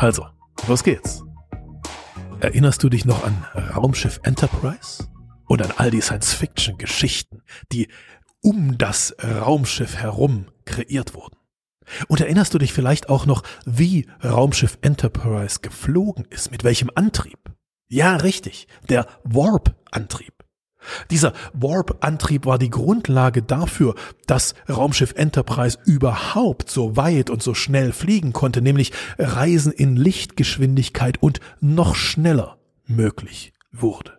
Also, los geht's. Erinnerst du dich noch an Raumschiff Enterprise? Und an all die Science-Fiction-Geschichten, die um das Raumschiff herum kreiert wurden? Und erinnerst du dich vielleicht auch noch, wie Raumschiff Enterprise geflogen ist, mit welchem Antrieb? Ja, richtig, der Warp-Antrieb. Dieser Warp-Antrieb war die Grundlage dafür, dass Raumschiff Enterprise überhaupt so weit und so schnell fliegen konnte, nämlich Reisen in Lichtgeschwindigkeit und noch schneller möglich wurde.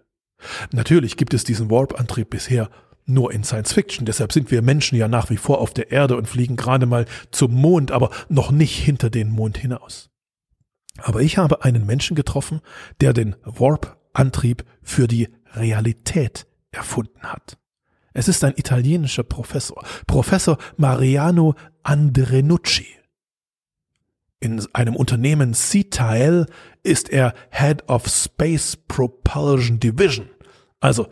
Natürlich gibt es diesen Warp-Antrieb bisher nur in Science Fiction, deshalb sind wir Menschen ja nach wie vor auf der Erde und fliegen gerade mal zum Mond, aber noch nicht hinter den Mond hinaus. Aber ich habe einen Menschen getroffen, der den Warp-Antrieb für die Realität erfunden hat. Es ist ein italienischer Professor, Professor Mariano Andrenucci. In einem Unternehmen C-Tile ist er Head of Space Propulsion Division, also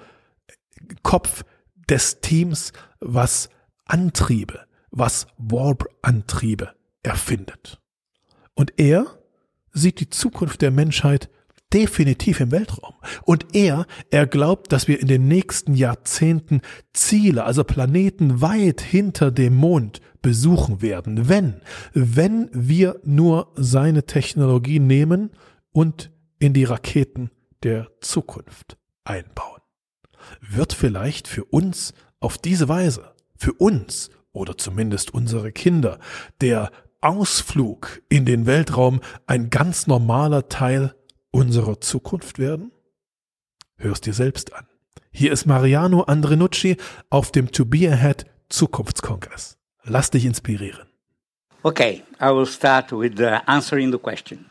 Kopf des Teams, was Antriebe, was Warp-Antriebe erfindet. Und er sieht die Zukunft der Menschheit definitiv im Weltraum. Und er, er glaubt, dass wir in den nächsten Jahrzehnten Ziele, also Planeten weit hinter dem Mond besuchen werden, wenn, wenn wir nur seine Technologie nehmen und in die Raketen der Zukunft einbauen. Wird vielleicht für uns auf diese Weise, für uns oder zumindest unsere Kinder, der Ausflug in den Weltraum ein ganz normaler Teil unserer Zukunft werden? Hörst dir selbst an. Hier ist Mariano Andrenucci auf dem To Be Ahead Zukunftskongress. Lass dich inspirieren. Okay, I will start with uh, answering the question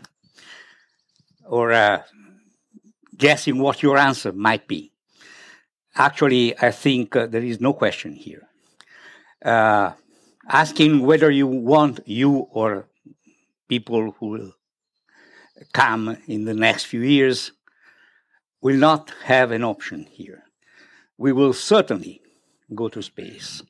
or uh, guessing what your answer might be. Actually, I think uh, there is no question here. Uh, asking whether you want you or people who will come in the next few years will not have an option here. We will certainly go to space.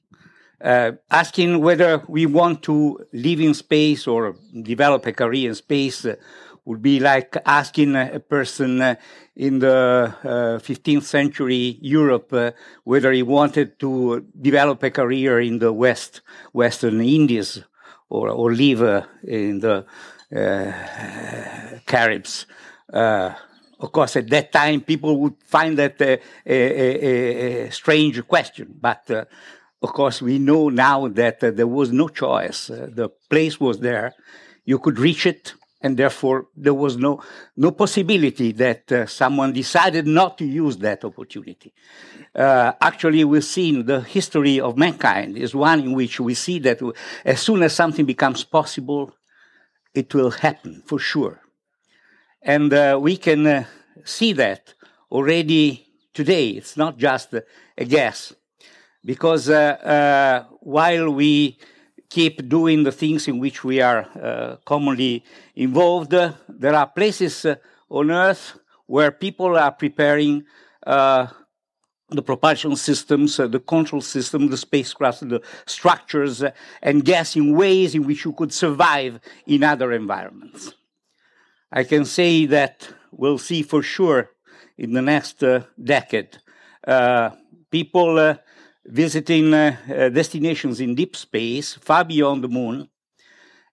Uh, asking whether we want to live in space or develop a career in space uh, would be like asking a person uh, in the 15th uh, century Europe whether he wanted to develop a career in the West, Western Indies or, or live in the Caribs. Uh, of course, at that time, people would find that a, a, a strange question. But uh, of course, we know now that there was no choice. the place was there. You could reach it and therefore there was no no possibility that uh, someone decided not to use that opportunity. Uh, actually, we've seen the history of mankind is one in which we see that as soon as something becomes possible, it will happen for sure. And uh, we can uh, see that already today. It's not just a guess. Because uh, uh, while we keep doing the things in which we are uh, commonly involved, there are places on Earth where people are preparing the propulsion systems, uh, the control system, the spacecraft, the structures, uh, and guessing ways in which you could survive in other environments. I can say that we'll see for sure in the next uh, decade uh, people uh, visiting uh, destinations in deep space, far beyond the moon,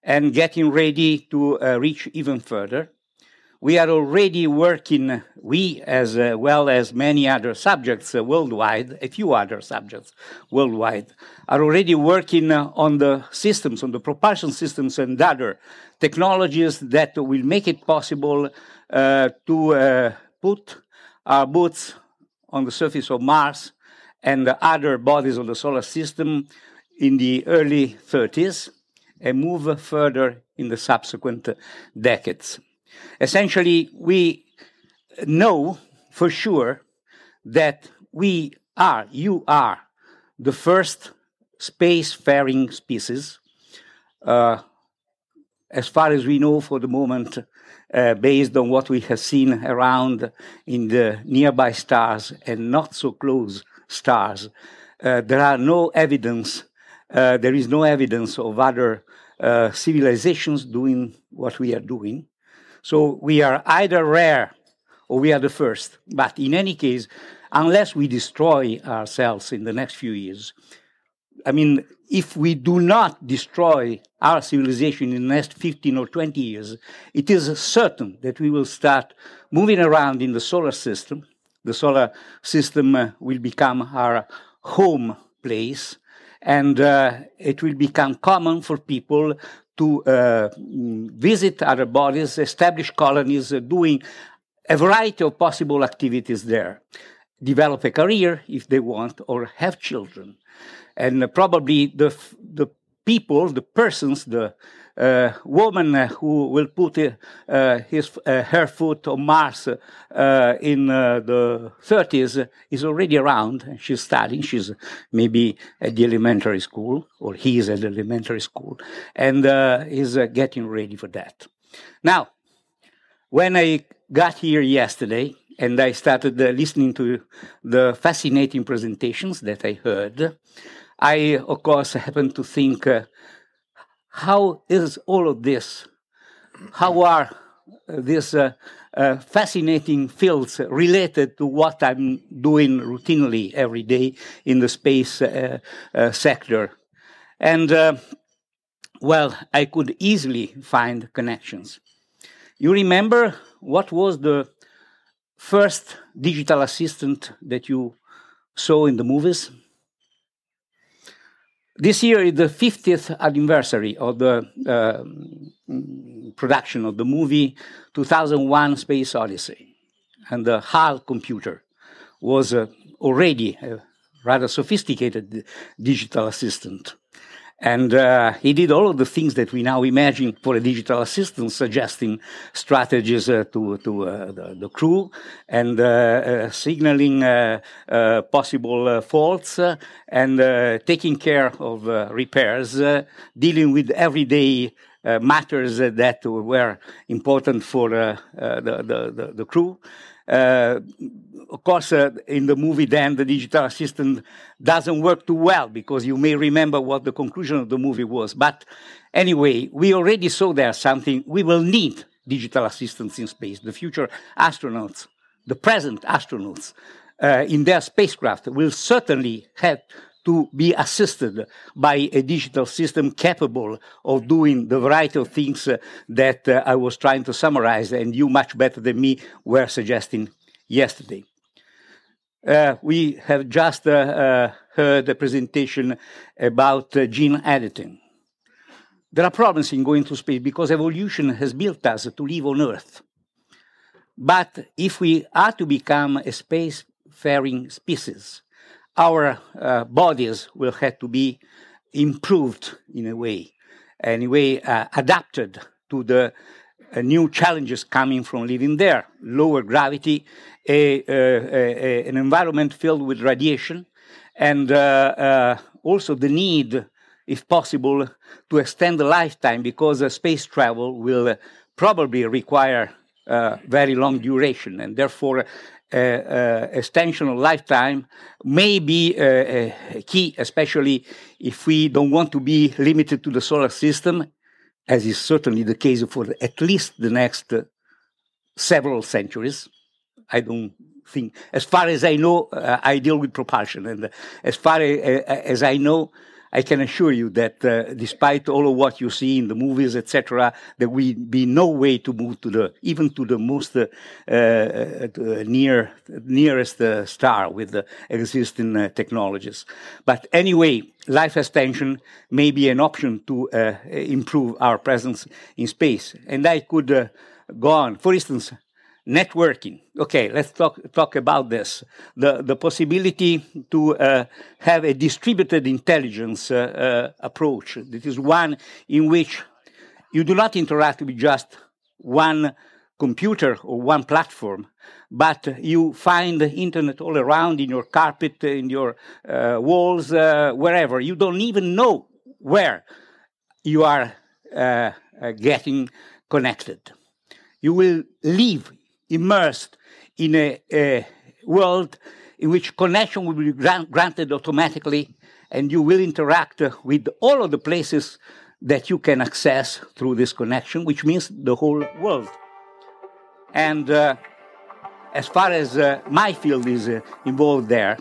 and getting ready to reach even further we are already working, we as uh, well as many other subjects uh, worldwide, a few other subjects worldwide, are already working uh, on the systems, on the propulsion systems and other technologies that will make it possible uh, to uh, put our boots on the surface of Mars and the other bodies of the solar system in the early 30s and move further in the subsequent decades. Essentially, we know for sure that we are, you are, the first space-faring species, uh, as far as we know for the moment, uh, based on what we have seen around in the nearby stars and not so close stars. Uh, there are no evidence, uh, there is no evidence of other uh, civilizations doing what we are doing. So we are either rare or we are the first. But in any case, unless we destroy ourselves in the next few years, I mean, if we do not destroy our civilization in the next 15 or 20 years, it is certain that we will start moving around in the solar system. The solar system uh, will become our home place, and uh, it will become common for people to uh, visit other bodies, establish colonies, uh, doing a variety of possible activities there. Develop a career if they want, or have children and probably the the people, the persons, the uh, woman who will put uh, his uh, her foot on Mars uh, in uh, the 30s is already around. She's studying. She's maybe at the elementary school, or he's at the elementary school, and is getting ready for that. Now, when I got here yesterday, and I started listening to the fascinating presentations that I heard. I, of course, happen to think uh, how is all of this? How are uh, these uh, uh, fascinating fields related to what I'm doing routinely every day in the space uh, uh, sector? And well, I could easily find connections. You remember what was the first digital assistant that you saw in the movies? This year is the 50th anniversary of the uh, production of the movie 2001 Space Odyssey. And the HAL computer was uh, already a rather sophisticated digital assistant. And uh, he did all of the things that we now imagine for a digital assistant, suggesting strategies uh, to, to uh, the, the, crew and uh, uh, signaling uh, possible faults and taking care of repairs, dealing with everyday matters that were important for the, the, the, the crew. Uh, of course, uh, in the movie, then the digital assistant doesn't work too well because you may remember what the conclusion of the movie was. But anyway, we already saw there something. We will need digital assistants in space. The future astronauts, the present astronauts uh, in their spacecraft will certainly have to be assisted by a digital system capable of doing the variety of things uh, that uh, I was trying to summarize, and you, much better than me, were suggesting yesterday. Uh, we have just uh, uh, heard a presentation about uh, gene editing. There are problems in going to space because evolution has built us to live on Earth. But if we are to become a space-faring species, our uh, bodies will have to be improved in a way, anyway, uh, adapted to the uh, new challenges coming from living there. Lower gravity, a, a, an environment filled with radiation, and uh, uh, also the need, if possible, to extend the lifetime because uh, space travel will probably require very long duration, and therefore uh, uh, extension of lifetime may be uh, key, especially if we don't want to be limited to the solar system, as is certainly the case for at least the next several centuries. I don't think, as far as I know, I deal with propulsion, and as far as I know, I can assure you that uh, despite all of what you see in the movies, etc., there will be no way to move to the even to the most uh, uh, near nearest uh, star with the existing uh, technologies. But anyway, life extension may be an option to uh, improve our presence in space, and I could go on. For instance, networking. Okay, let's talk talk about this. The the possibility to uh, have a distributed intelligence uh, uh, approach. This is one in which you do not interact with just one computer or one platform, but you find the internet all around in your carpet, in your uh, walls, uh, wherever. You don't even know where you are uh, getting connected. You will live immersed in a, a world in which connection will be grant, granted automatically and you will interact with all of the places that you can access through this connection, which means the whole world. And uh, as far as uh, my field is uh, involved there,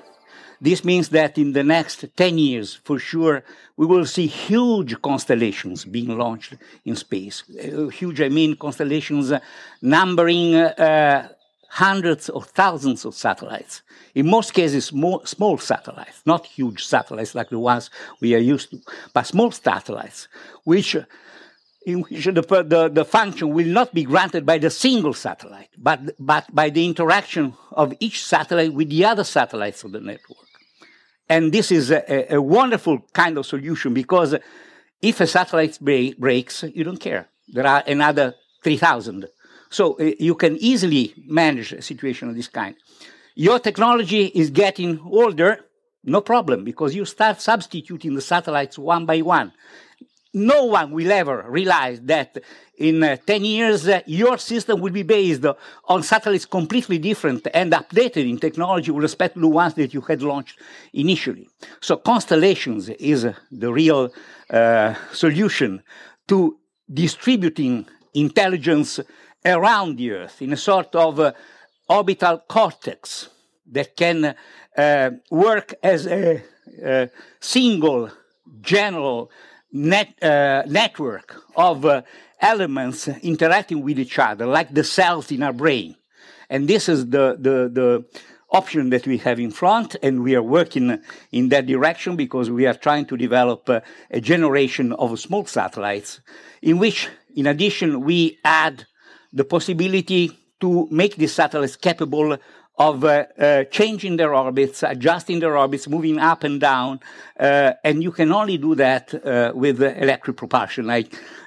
this means that in the next 10 years, for sure, we will see huge constellations being launched in space. Uh, huge, I mean constellations uh, numbering uh, hundreds or thousands of satellites. In most cases, more, small satellites, not huge satellites like the ones we are used to, but small satellites, which in which the, the, the, function will not be granted by the single satellite, but, but by the interaction of each satellite with the other satellites of the network. And this is a, a wonderful kind of solution because if a satellite break, breaks, you don't care. There are another 3,000. So uh, you can easily manage a situation of this kind. Your technology is getting older, no problem, because you start substituting the satellites one by one no one will ever realize that in uh, 10 years uh, your system will be based on satellites completely different and updated in technology with respect to the ones that you had launched initially. So constellations is uh, the real uh, solution to distributing intelligence around the Earth in a sort of uh, orbital cortex that can uh, work as a, a single general net, uh, network of uh, elements interacting with each other, like the cells in our brain. And this is the, the, the option that we have in front, and we are working in that direction because we are trying to develop uh, a generation of small satellites in which, in addition, we add the possibility to make these satellites capable of uh, uh, changing their orbits, adjusting their orbits, moving up and down, uh, and you can only do that uh, with electric propulsion. I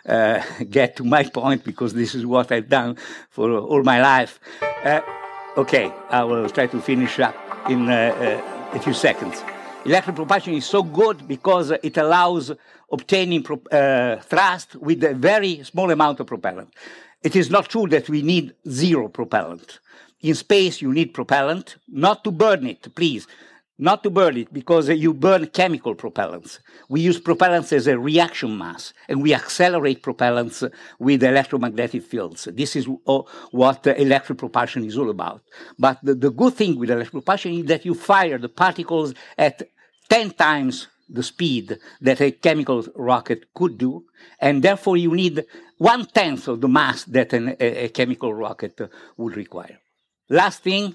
uh, get to my point because this is what I've done for all my life. Uh, okay, I will try to finish up in a few seconds. Electric propulsion is so good because it allows obtaining thrust with a very small amount of propellant. It is not true that we need zero propellant in space you need propellant, not to burn it, please, not to burn it because you burn chemical propellants. We use propellants as a reaction mass and we accelerate propellants with electromagnetic fields. This is what electric propulsion is all about. But the, the good thing with electric propulsion is that you fire the particles at 10 times the speed that a chemical rocket could do, and therefore you need one tenth of the mass that an, a, a chemical rocket would require. Last thing,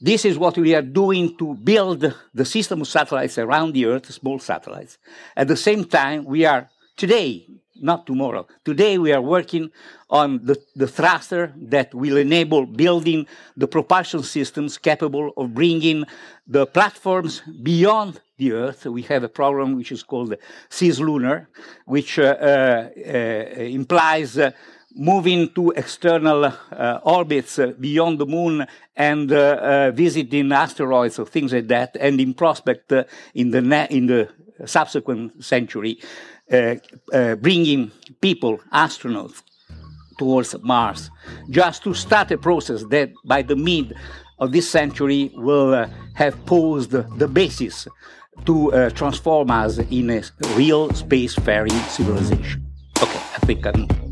this is what we are doing to build the system of satellites around the Earth, small satellites. At the same time, we are today, not tomorrow, today we are working on the, the thruster that will enable building the propulsion systems capable of bringing the platforms beyond the Earth. We have a program which is called Cislunar, which uh, uh, uh, implies uh, moving to external uh, orbits uh, beyond the moon and uh, uh visiting asteroids or things like that, and in prospect uh, in the in the subsequent century, uh, bringing people, astronauts, towards Mars, just to start a process that by the mid of this century will have posed the basis to transform us in a real spacefaring civilization. Okay, I think I'm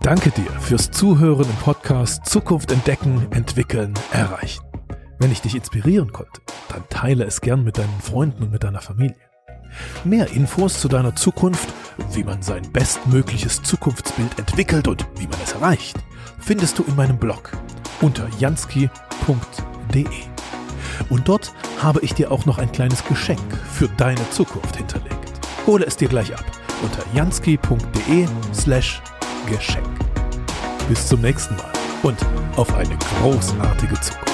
Danke dir fürs Zuhören im Podcast Zukunft entdecken, entwickeln, erreichen. Wenn ich dich inspirieren konnte, dann teile es gern mit deinen Freunden und mit deiner Familie. Mehr Infos zu deiner Zukunft, wie man sein bestmögliches Zukunftsbild entwickelt und wie man es erreicht, findest du in meinem Blog unter jansky.de. Und dort habe ich dir auch noch ein kleines Geschenk für deine Zukunft hinterlegt. Hole es dir gleich ab unter jansky.de slash Geschenk. Bis zum nächsten Mal und auf eine großartige Zukunft.